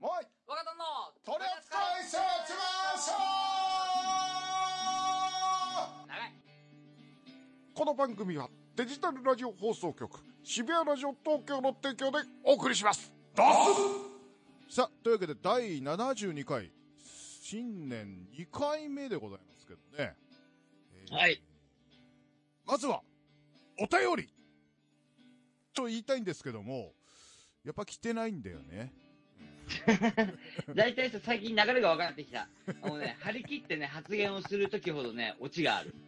もうい若旦の取り扱い説明書長いこの番組はデジタルラジオ放送局渋谷ラジオ東京の提供でお送りします。どうぞさあというわけで第72回新年2回目でございますけどね、えーはいまずはお便りと言いたいんですけどもやっぱ来てないんだよね 大体さ、最近流れが分かってきた。もうね、張り切ってね、発言をするときほどね、オチがある。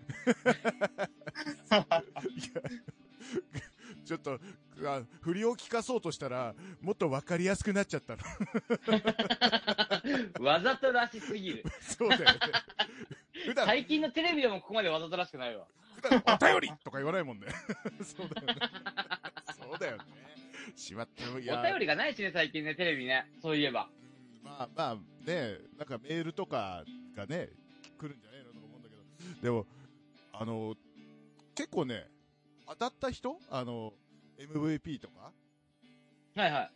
ちょっとあ振りを聞かそうとしたらもっと分かりやすくなっちゃったの わざとらしすぎる。そうだよね普段最近のテレビでもここまでわざとらしくないわ。普段お便りとか言わないもんねそうだよねそうだよねしまってもいやお便りがないしね、最近ね、テレビね。そういえば。うんまあまあねなんかメールとかがね来るんじゃねえのとか思うんだけどでもあの結構ね当たった人あの MVP とかはいはい。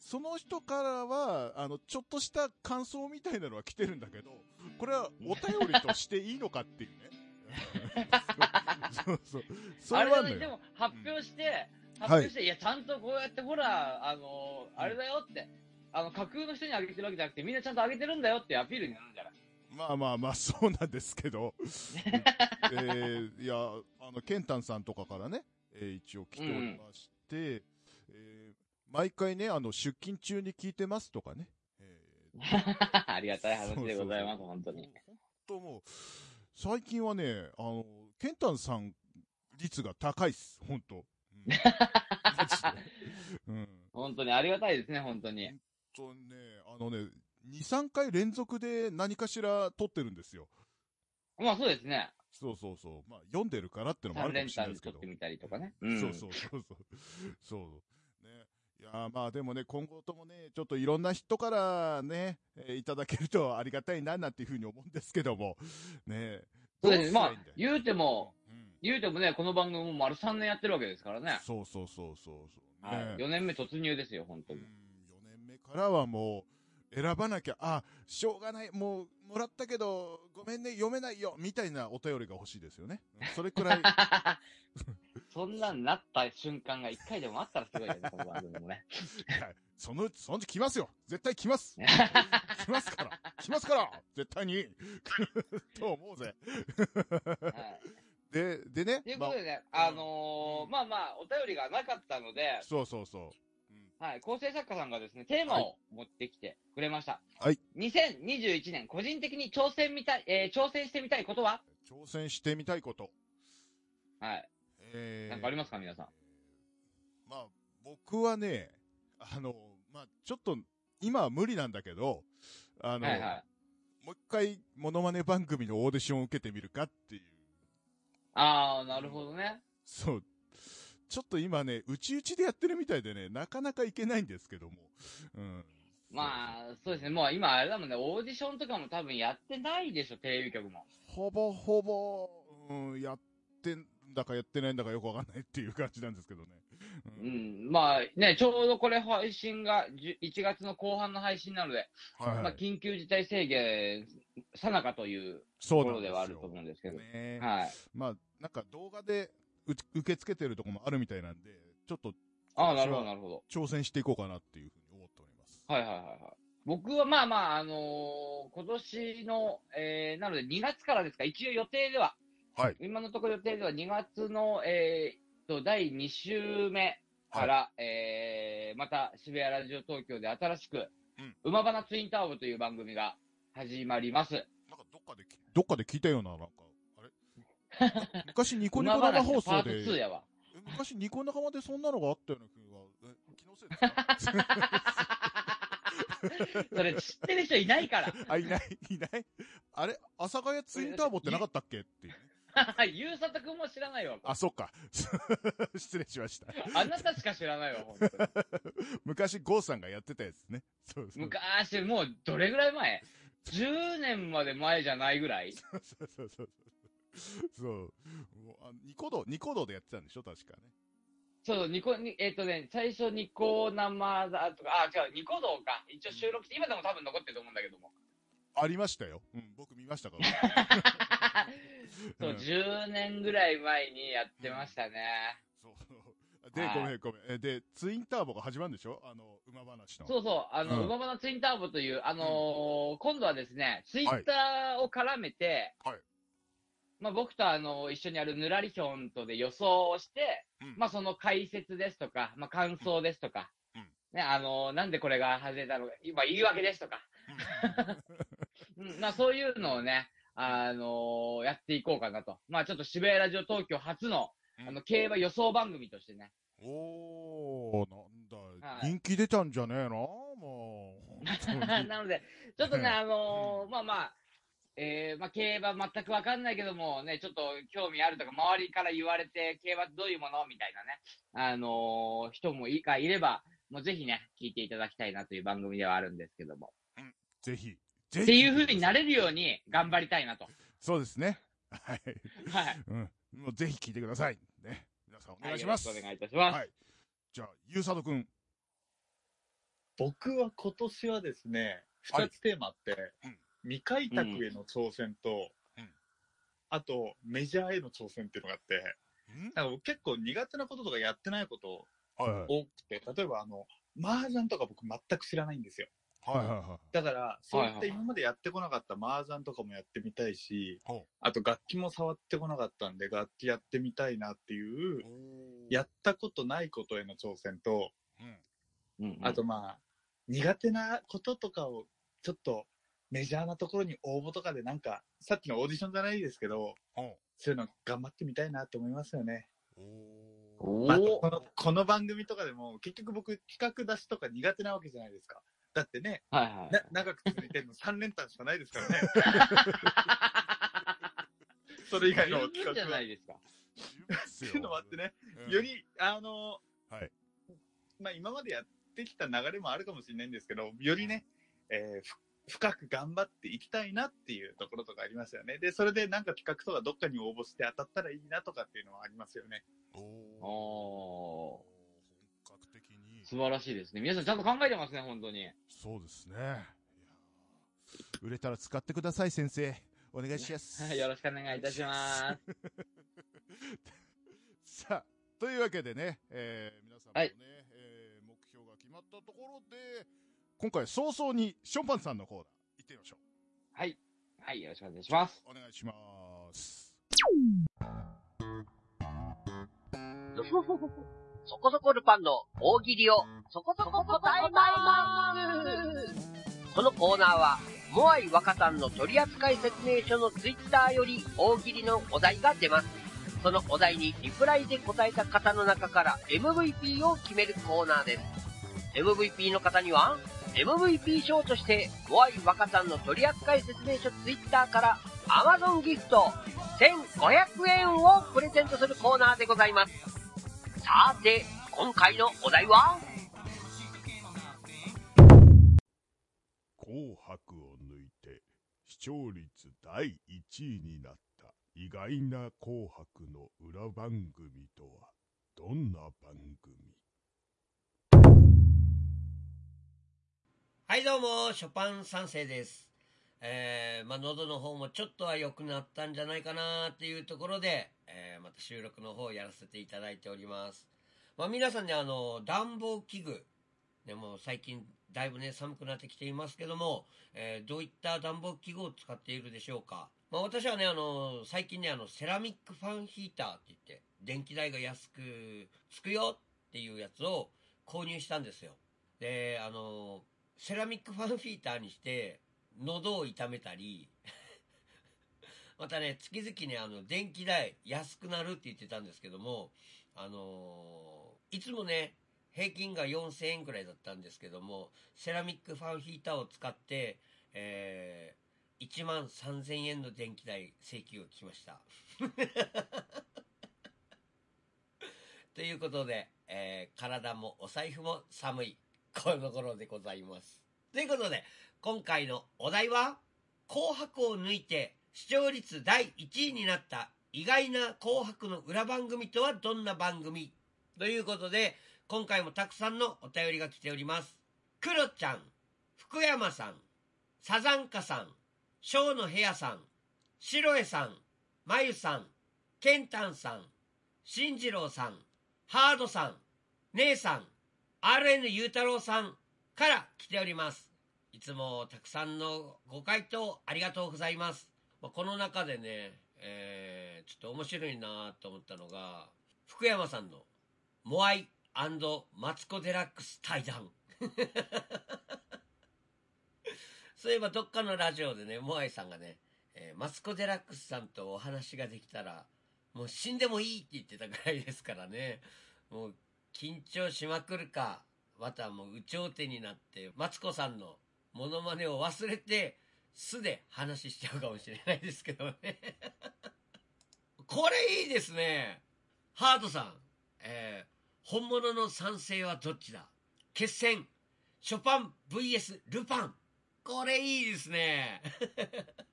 その人からは、あの、ちょっとした感想みたいなのは来てるんだけど、これはお便りとしていいのかっていうね。そ うそう。そあれはね、でも発表して、発表して、い、や、ちゃんとこうやってほら、あのあれだよって、あの、架空の人にあげてるわけじゃなくて、みんなちゃんとあげてるんだよっていうアピールになるんじゃないまあまあまあ、そうなんですけど、えー、いや、あの、ケンタンさんとかからね、えー一応来ておりまして、えー毎回ね、あの、出勤中に聞いてますとかね、えーありがたい話でございます、そうそうそう。本当に。本当もう、最近はね、あの、ケンタンさん率が高いっす、本当。本当にありがたいですね、本当に。本当にね、あのね、2、3回連続で何かしら撮ってるんですよ。まあそうですね。そうそうそう。まあ、読んでるからってのもあ3るかも連しれないですけど撮って。みたりとかね。うん。そうそうそうそう。そう。ね。いやーまあでもね、今後ともね、ちょっといろんな人からね、えーいただけるとありがたいな、なんていうふうに思うんですけども、ね。そうですね。まあ言うても、うん言うてもね、この番組も丸3年やってるわけですからね。そうそうそうそうそう。はい。ね4年目突入ですよ、本当うんに。4年目からはもう、選ばなきゃ、あ、しょうがない、もう、もらったけど、ごめんね、読めないよ、みたいなお便りが欲しいですよね。うんそれくらい、そんなんなった瞬間が1回でもあったらすごいよね、この番組もね。そのうち、そのうち来ますよ絶対来ます来ますから来ますから絶対にと思うぜ。はい。で、でねということでね、あのーまあまあ、お便りがなかったのでまあ、そうそうそう。うんはい、構成作家さんがですね、テーマを持ってきてくれました。はい。2021年、個人的に挑戦みたい、えー挑戦してみたいことは？挑戦してみたいこと。はい。えーなんかありますか、皆さん？まあ、僕はね、あの、まあ、ちょっと、今は無理なんだけど、あの、はいはい。もう一回、モノマネ番組のオーディションを受けてみるかっていう。あー、なるほどね。そう。ちょっと今ね、うちうちでやってるみたいでね、なかなかいけないんですけども。うん。まあ、そうですね。もう今あれだもんね、オーディションとかも多分やってないでしょ、テレビ局も。ほぼほぼ、うん、やってんだかやってないんだかよくわかんないっていう感じなんですけどね。う。ん。まあね、ちょうどこれ配信が10 1月の後半の配信なので、はい、まあはい。緊急事態宣言さなかというところではあると思うんですけど。ねはい。まあ、なんか動画でう受け付けてるとこもあるみたいなんで、ちょっとああ、なるほど、なるほど。挑戦していこうかなっていうふうに思っております。はいはいはいはい。僕はまあまあ、あのー今年の、えー、なので2月からですか、一応予定では、はい。今のところ予定では2月の、えー、と、第2週目から、えー、また渋谷ラジオ東京で新しく、うん馬花ツインターボという番組が始まります。なんかどっかでき、どっかで聞いたような、なんか、あれ？昔ニコニコ馬生放送で、2やわ。え昔ニコ生でそんなのがあったような気が、え、気のせいですかそれ知ってる人いないから。あ、いない、いない？あれ？阿佐ヶ谷ツインターボってなかったっけ？っていうね。ゆうさとくんも知らないわ。あ、そっか。失礼しました。あなたしか知らないわ、本当に。昔、ゴーさんがやってたやつね。そうそう。昔、もうどれぐらい前 ?10 年まで前じゃないぐらい？そうそうそうそう。そう。もうあニコ動、ニコ動でやってたんでしょ？確かね。そう、ニコ、にえっ、とね、最初ニコ生だとか、あ、違う、ニコ動か。一応収録して、今でも多分残ってると思うんだけども。ありましたよ。うん、僕見ましたから。そう、うん。10年ぐらい前にやってましたね。そう。で、はい。ごめんごめん。えで、ツインターボが始まるんでしょ？あの、馬話の。そうそう、あの、うん。うままのツインターボという、あのー今度はですね、ツイッターを絡めて、はい。まあ僕とあの、一緒にあるぬらりひょんとで予想をして、うん。まあその解説ですとか、まあ感想ですとか、うん。ね、あのーなんでこれが外れたのか、今言い訳ですとか、うん、まあそういうのをね、あのーやっていこうかなと。まあちょっと渋谷ラジオ東京初の、うんあの、競馬予想番組としてね。おー、なんだ、はい人気出たんじゃねえの？もう。なので、ちょっとね、うんあのーまあまあ、えー、まあ競馬全くわかんないけどもね、ちょっと興味あるとか、周りから言われて、競馬ってどういうもの？みたいなね、あのー人もいいかいれば、もうぜひね、聞いていただきたいなという番組ではあるんですけども。ぜひ。ぜひ。っていう風になれるように頑張りたいなと。そうですね。はい。はい。うん。もうぜひ聞いてください。ね。皆さんお願いしはます。よろしくお願いいたします。はい。じゃあ、ゆうさとくん。僕は今年はですね、はい二つテーマあって、うん未開拓への挑戦と、うんあとメジャーへの挑戦っていうのがあって、んなんか僕結構苦手なこととかやってないことはいはい。多くて、例えばあの、麻雀とか僕全く知らないんですよ。はいはいはい。だから、そういっはいはいた今までやってこなかった麻雀とかもやってみたいし、ほあと楽器も触ってこなかったんで、楽器やってみたいなっていう、うやったことないことへの挑戦と、うん。あとまあ、苦手なこととかを、ちょっとメジャーなところに応募とかでなんか、さっきのオーディションじゃないですけど、ほそういうの頑張ってみたいなと思いますよね。う。おまあ、ーこのこの番組とかでも、結局僕企画出しとか苦手なわけじゃないですか。だってね、はいはい。な長く続いてるの3連単しかないですからね。それ以外の企画は。っないですか。ていうのもあってね、うんより、あの、はいまあ今までやってきた流れもあるかもしれないんですけど、よりね、えーふ深く頑張っていきたいなっていうところとかありますよね。で、それでなんか企画とかどっかに応募して当たったらいいなとかっていうのはありますよね。おーお本格的に。素晴らしいですね。皆さんちゃんと考えてますね、本当に。そうですね。いやー売れたら使ってください、先生。お願いします。はい、よろしくお願いいたします。さあ、というわけでね、えー皆さんもね、はいえー目標が決まったところで、今回早々にションパンさんのコーナー行ってみましょはい。はい、よろしくお願いします。う。お願いします。そこそこルパンの大喜利をそこそこ答えますこのコーナーは、モアイ若さんの取扱説明書のツイッターより大喜利のお題が出ます。そのお題にリプライで答えた方の中から MVP を決めるコーナーです。MVP の方には、MVP 賞として、モアイ若さんの取扱説明書ツイッターから Amazon ギフト1500円をプレゼントするコーナーでございます。さて、今回のお題は？紅白を抜いて視聴率第1位になった意外な紅白の裏番組とはどんな番組？はい、どうも、ショパン三世です。えー、まあ、喉の方もちょっとは良くなったんじゃないかなっていうところで、えー、また収録の方をやらせていただいております。まあ、皆さんね、あの、暖房器具、ね、もう最近だいぶね、寒くなってきていますけども、えーどういった暖房器具を使っているでしょうか。まあ、私はね、あの、最近ね、あの、セラミックファンヒーターって言って、電気代が安くつくよっていうやつを購入したんですよ。で、あの、セラミックファンヒーターにして、喉を痛めたり、またね、月々ね、あの、電気代安くなるって言ってたんですけども、あのいつもね、平均が4000円くらいだったんですけども、セラミックファンヒーターを使って、えー、1万3000円の電気代請求が来ました。ということで、えー体もお財布も寒い、この頃でございます。ということで、今回のお題は、紅白を抜いて視聴率第1位になった意外な紅白の裏番組とはどんな番組？ということで、今回もたくさんのお便りが来ております。クロちゃん、福山さん、サザンカさん、ショーの部屋さん、シロエさん、まゆさん、ケンタンさん、しんじろうさん、ハードさん、姉さん、RN ゆうたろうさんから来ております。いつもたくさんのご回答ありがとうございます。まあこの中でね、えーちょっと面白いなと思ったのが、福山さんのモアイマツコ・デラックス対談。そういえばどっかのラジオでね、モアイさんがね、えーマツコ・デラックスさんとお話ができたら、もう死んでもいいって言ってたぐらいですからね。もう緊張しまくるか、またもう有頂天になって、マツコさんのモノマネを忘れて、素で話しちゃうかもしれないですけどね。これいいですね。ハードさん、えー本物の賛成はどっちだ？決戦、ショパン VS ルパン。これいいですね。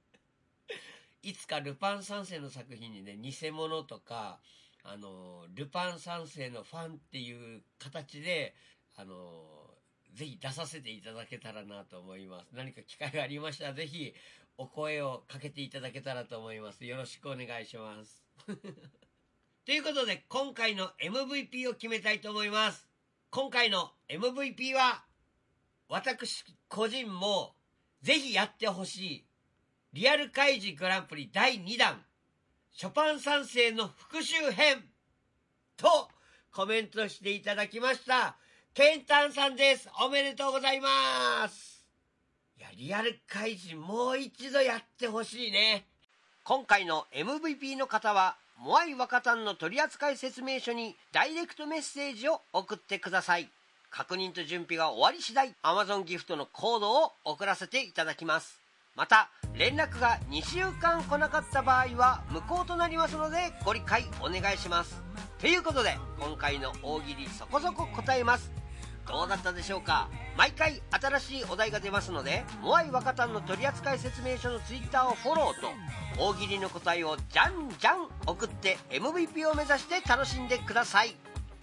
いつかルパン三世の作品にね、偽物とか、あの、ルパン三世のファンっていう形で、あの、ぜひ出させていただけたらなと思います。何か機会がありましたら、ぜひお声をかけていただけたらと思います。よろしくお願いします。ということで、今回の MVP を決めたいと思います。今回の MVP は、私個人もぜひやってほしい、リアル開示グランプリ第2弾、ショパン三世の復習編とコメントしていただきました、ケンタンさんです。おめでとうございます。いや、リアル開示もう一度やってほしいね。今回の MVP の方は、モアイ若旦の取扱説明書にダイレクトメッセージを送ってください。確認と準備が終わり次第、Amazon ギフトのコードを送らせていただきます。また、連絡が2週間来なかった場合は無効となりますのでご理解お願いします。ということで、今回の大喜利そこそこ答えます。どうだったでしょうか？毎回新しいお題が出ますのでモアイ若旦の取扱説明書のツイッターをフォローと大喜利の答えをじゃんじゃん送って MVP を目指して楽しんでください。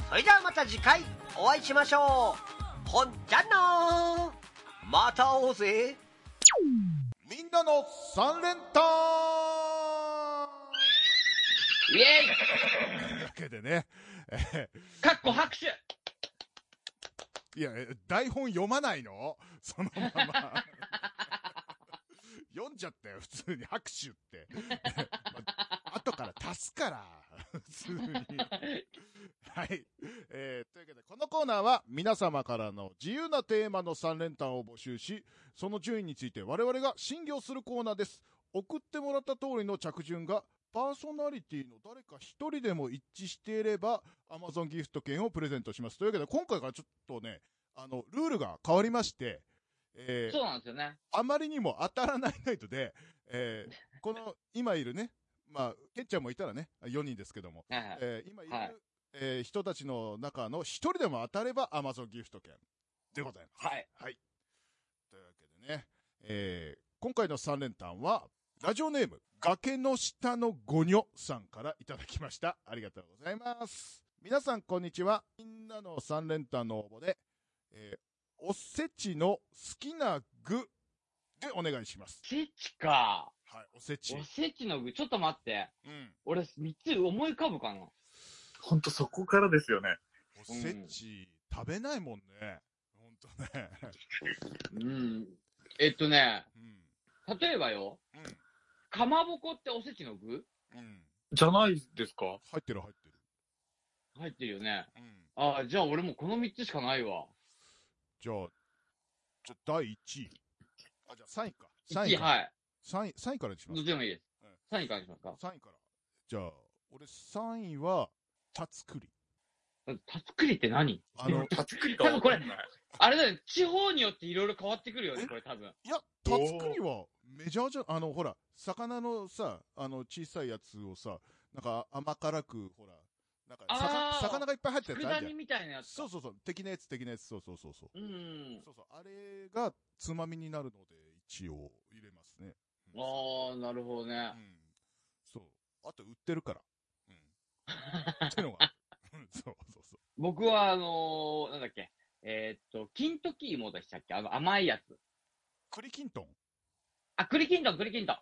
それではまた次回お会いしましょう。ほんじゃなー。また会おうぜ。みんなの三連単。イエというわけでね、かっこ拍手。ーいや、台本読まないの？そのまま。読んじゃったよ、普通に拍手って。ま後から足すから、普通に。はい。えーというわけで、このコーナーは皆様からの自由なテーマの3連単を募集し、その順位について我々が審議をするコーナーです。送ってもらった通りの着順が、パーソナリティの誰か一人でも一致していれば、Amazon ギフト券をプレゼントします。というわけで、今回からちょっとね、あの、ルールが変わりまして、えーそうなんですよね。あまりにも当たらないナイトで、えーこの今いるね、まあ、ケンちゃんもいたらね、4人ですけども、はいはいえー今いる、はいえー人たちの中の1人でも当たれば Amazon ギフト券でございます。はい。はい。というわけでね、えー今回の3連単は、ラジオネーム、崖の下のゴニョさんからいただきました。ありがとうございます。皆さん、こんにちは。みんなの3連単の応募で、えーおせちの好きな具でお願いします。おせちか。はい、おせちお。せちの具、ちょっと待って。うん。俺、三つ思い浮かぶかな。ほんとそこからですよね。おせち、食べないもんね。ほんとね。うん。えっとね、うん。例えばよ。うんかまぼこっておせちの具？うん。じゃないですか入ってる入ってる。入ってるよね。うん。ああ、じゃあ俺もこの三つしかないわ。じゃあ、じゃあ第1位。あ、じゃあ3位か。1 3位、位から。はい。3位、3位からにします。どっちでもいいですうん。3位からにしますか3位から。じゃあ、俺3位は、たつくり。たつくりって何？あの、たつくりかわかんない。あれだよね、地方によっていろいろ変わってくるよね、これ多分。いや、たつくりはメジャーじゃ、あの、ほら、魚のさ、あの、小さいやつをさ、なんか甘辛く、ほら、なんかあーさか、魚がいっぱい入ったやつあるじゃん。佃煮みたいなやつか。そうそうそう、的なやつ、的なやつ、そうそうそうそう。うん。そうそう、あれがつまみになるので、一応入れますね。うんああ、なるほどねう。ん。そう。あと売ってるから。うん。ってのが。うんそうそうそう。僕は、あのーなんだっけ、えーっと、金時芋でしたっけ？あの、甘いやつ。栗きんとん？あ、栗きんとん、栗きんとん。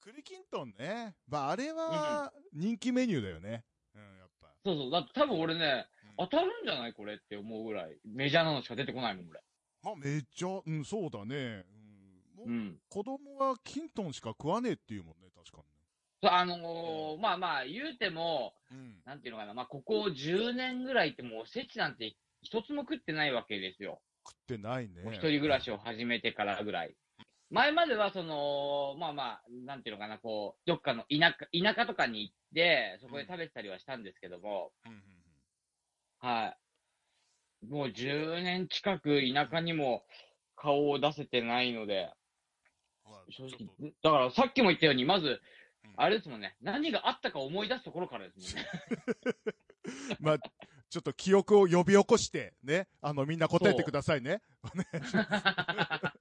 栗きんとんね。まあ、あれは人気メニューだよね。うん、やっぱ。そうそう。だって多分俺ね、うん当たるんじゃないこれって思うぐらい。メジャーなのしか出てこないもん、俺。まあ、めっちゃ、うん、そうだね。うん、もううん。子供はきんとんしか食わねえっていうもんね、確かそうあのーまあまあ、言うても。うん。なんていうのかな、まあ、ここ10年ぐらいってもうおせちなんて一つも食ってないわけですよ。食ってないね。一人暮らしを始めてからぐらい。前までは、その、まあまあ、なんていうのかな、こう、どっかの田舎、田舎とかに行って、そこで食べてたりはしたんですけども、うんうんはい。もう10年近く田舎にも顔を出せてないので、正直だからさっきも言ったように、まずうん、あれですもんね、何があったか思い出すところからですもんね。まあ、ちょっと記憶を呼び起こして、ね。あの、みんな答えてくださいね。お願いします。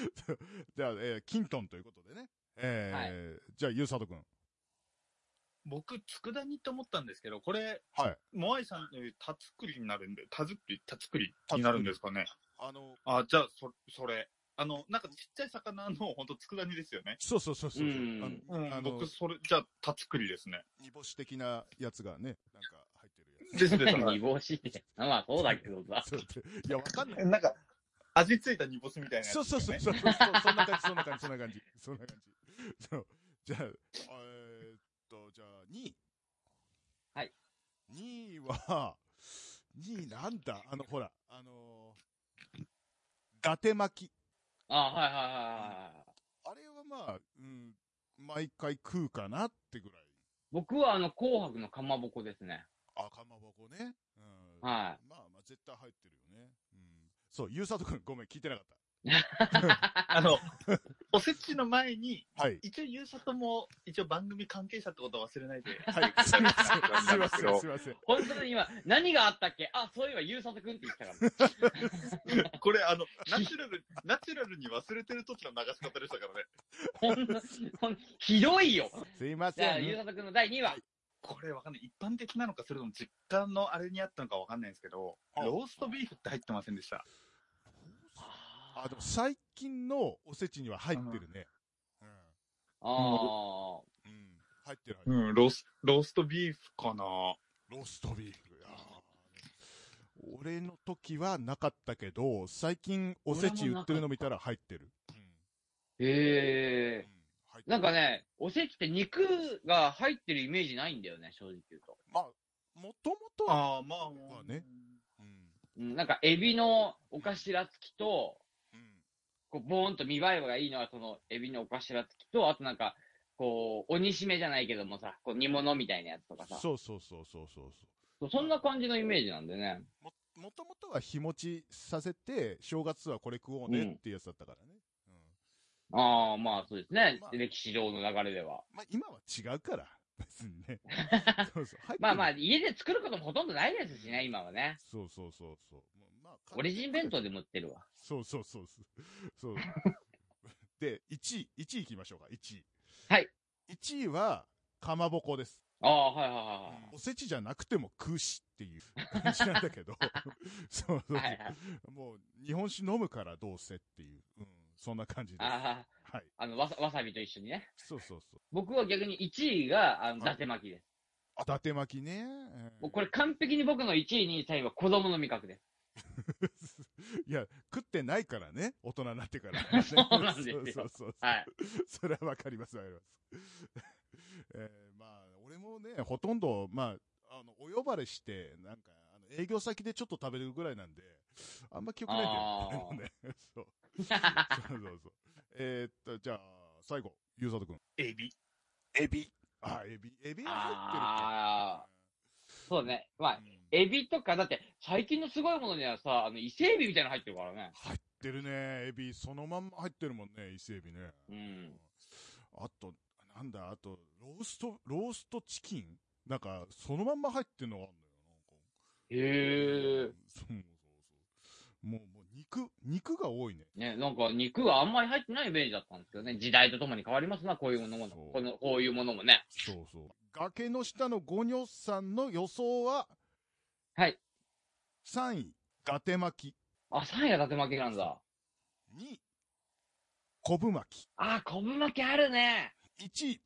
じゃあ、えー、キントンということでね。えーじゃあ、ゆうさとくん。僕、佃煮と思ったんですけど、これ、はい。モアイさんの言う田作りになるんで、田作り、田作りになるんですかね。あの、あ、じゃあ、そ、それ。あの、なんかちっちゃい魚の、ほんと佃煮ですよね。そうそうそうそう。うんあの僕、それ、じゃあ、田作りですね。煮干し的なやつがね、なんか入ってるやですです。煮干しって。まあそうだけどさ いや、わかんない。なんか、味付いた煮干しみたいなやつ、そうそうそうう。そうそう、そんな感じ、そんな感じ、そんな感じ、そんな感じ。そう。じゃあ、えーっと、じゃあ、2位。はい。2位は、2位なんだあの、ほら、あのー、伊達巻き。あはいはいはいはい。あれはまあ、うん、毎回食うかなってぐらい。僕はあの、紅白のかまぼこですね。あ、かまぼこね。うん。はいまあまあ、絶対入ってるよね。うん。そう、ゆうさとくん、ごめん、聞いてなかっ あの、おせちの前に、た。はい。一応、ゆうさとも、一応番組関係者ってことを忘れないで。はい。すいません、すいません、すいません。本当に今、何があったっけ？あ、そういえば、ゆうさとくんって言ってたから。これ、あの、ナチュラル、ナチュラルに忘れてる時の流し方でしたからね。ほんと、ほんひどいよ。すいまじゃあ、せん。ゆうさとくんの第2位は、これわかんない。一般的なのか、それとも実家のあれにあったのかわかんないんですけど、はあローストビーフって入ってませんでした。あ、でも最近のおせちには入ってるね。うん。あうん。入ってる入ってる。うん、ロース、ローストビーフかなローストビーフ。いやー俺の時はなかったけど、最近おせち売ってるの見たら入ってる。うん。ー。へえ。うんなんかね、おせちって肉が入ってるイメージないんだよね、正直言うと。まあ、もともと、ああ、まあ、まあね。うん。うん、なんか、エビのお頭付きと、うん。こう、ボーンと見栄えがいいのは、その、エビのお頭付きと、あとなんか、こう、鬼しめじゃないけどもさ、こう、煮物みたいなやつとかさ。そうそうそうそうそうそそうそんな感じのイメージなんでね。う。も、もともとは日持ちさせて、正月はこれ食おうねっていうやつだったからね。うん。ああ、まあそうですね。まあ歴史上の流れでは。まあ今は違うから、別にね。そうそう。まあまあ、家で作ることもほとんどないですしね、今はね。そうそうそうそう。まあ、オリジン弁当でも売ってるわ。そうそうそうそう。そう。で、1位、1位行きましょうか、1位。はい。1位は、かまぼこです。ああ、はいはおせちじゃなくても食うしっていう感じなんだけど、そうそういはい。はいはい。もう、日本酒飲むからどうせっていう、うん、そんな感じです。ああ、はい。あのわさ、わさびと一緒にね。そうそうそう。僕は逆に1位が、あの、伊はい達巻きです。あ、伊達巻きね。えーもうこれ完璧に僕の1位、2位、3位は子供の味覚です。いや、食ってないからね、大人になってから。そうなんですよそうそうそう。はい。それはわかります、わかります。えーまあ、俺もね、ほとんど、まあ、あの、お呼ばれして、なんか、あの営業先でちょっと食べるぐらいなんで、あんま記憶ないんだね。そう。そうそうそう。えーっと、じゃあ、最後、ゆうさとくん。エビ。エビ。あ、エビ。エビは入ってるあそうだね。まあか。、うんエビとか、だって、最近のすごいものにはさ、あの、伊勢エビみたいなの入ってるからね。入ってるね、エビ。そのまんま入ってるもんね、伊勢エビね。うん。あと、なんだ、あと、ロースト、ローストチキン？なんか、そのまんま入ってるのがあるのよ。なんかへえ。そうそうそう。もう、もう、肉、肉が多いね。ね、なんか肉があんまり入ってないイメージだったんですけどね。時代とともに変わりますな、こういうものも。そうこの、こういうものもね。そうそう。崖の下のゴニョさんの予想は、はい。3位、ガテ巻き。あ、3位が伊達巻きなんだ。2位、昆布巻あ、昆布巻きあるね。き。1位、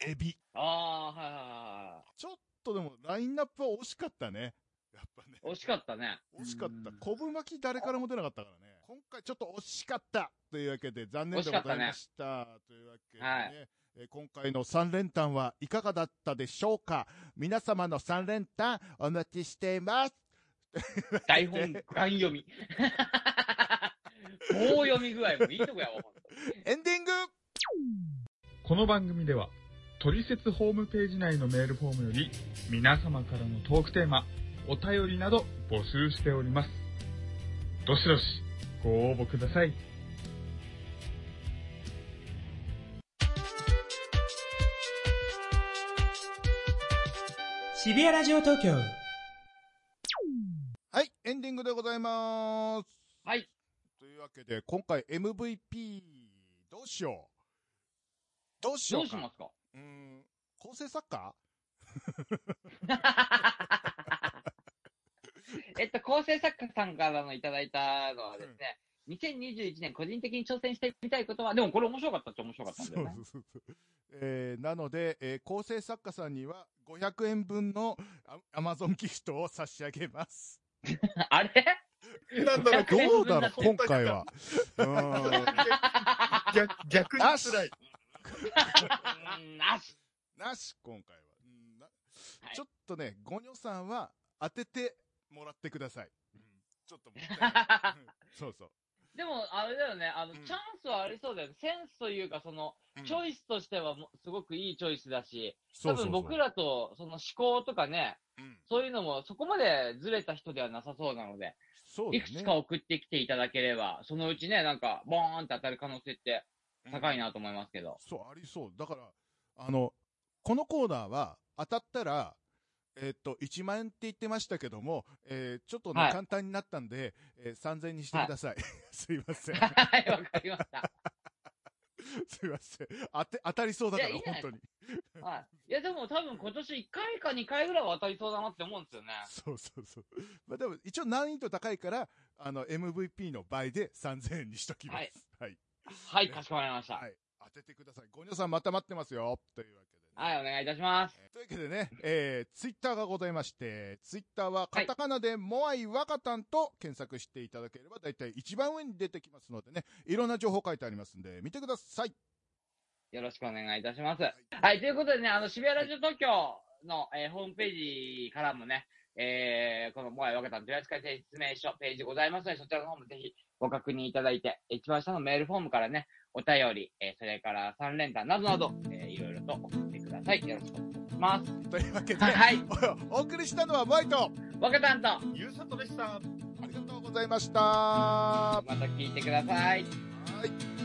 エビ。ああ、はいはいはちょっとでも、ラインナップは惜しかったね。やっぱね。惜しかったね。惜しかったうん。昆布巻き誰からも出なかったからね。今回ちょっと惜しかったというわけで残念でございました。というわけでね、はいえー今回の3連単はいかがだったでしょうか？皆様の3連単お待ちしています。台本、ガン読み。棒読み具合もいいとこやわ、エンディングこの番組では、トリセツホームページ内のメールフォームより、皆様からのトークテーマ、お便りなど募集しております。どしどし、ご応募ください。渋谷ラジオ東京はい、エンディングでございます。はい。というわけで、今回 MVP どうしようどうしようかどうしますか？うーん、構成作家？えっと、構成作家さんからのいただいたのはですね、2021年個人的に挑戦してみたいことは、でもこれ面白かったっちゃ面白かったんだよね。そうそうそう。えーなので、えー構成作家さんには500円分のアマゾンギフトを差し上げます。あれ？なんだろう、500円どうだろう、分今回は。逆逆に辛い。うんなし。なし、今回は。ちょっとね、ゴニョさんは当ててもらってください。うんちょっともったいないうん そうそう。でも、あれだよね、あの、うんチャンスはありそうだよね。センスというか、その、うんチョイスとしてはもすごくいいチョイスだし、多分僕らとその思考とかね、うんそういうのもそこまでずれた人ではなさそうなので、そねいくつか送ってきていただければ、そのうちね、なんか、ボーンって当たる可能性って高いなと思いますけど。そう、ありそう。だから、あの、このコーナーは当たったら、えーっと、1万円って言ってましたけども、えーちょっとね、はい簡単になったんで、えー3000円にしてください。すいません。はい、わかりました。すいません。当て、当たりそうだから、いやいいんじゃ本ない当に。はい。いや、でも多分今年1回か2回ぐらいは当たりそうだなって思うんですよね。そうそうそう。まあでも、一応難易度高いから、あの、MVP の倍で3000円にしときます。はい。はい、かしこまりました。はい。当ててください。ゴニョさんまた待ってますよ。というわけで、ね。はい、お願いいたします。えーというわけでね、えー、ツイッターがございまして、ツイッターはカタカナでモアイワカタンと検索していただければ、だいたい一番上に出てきますのでね、いろんな情報書いてありますんで、見てください。よろしくお願いいたします。はい、ということでね、あの、渋谷ラジオ東京の、えーホームページからもね、えー、このモアイワカタン取扱説明書ページございますので、そちらの方もぜひご確認いただいて、一番下のメールフォームからね、お便り、えー、それから3連単などなど、えー、いろいろと送ってください。よろしくお願いします。というわけで、はい、おお送りしたのはモアイと、ワカタンと、ゆうさとでした。ありがとうございました。はまた聞いてください。い。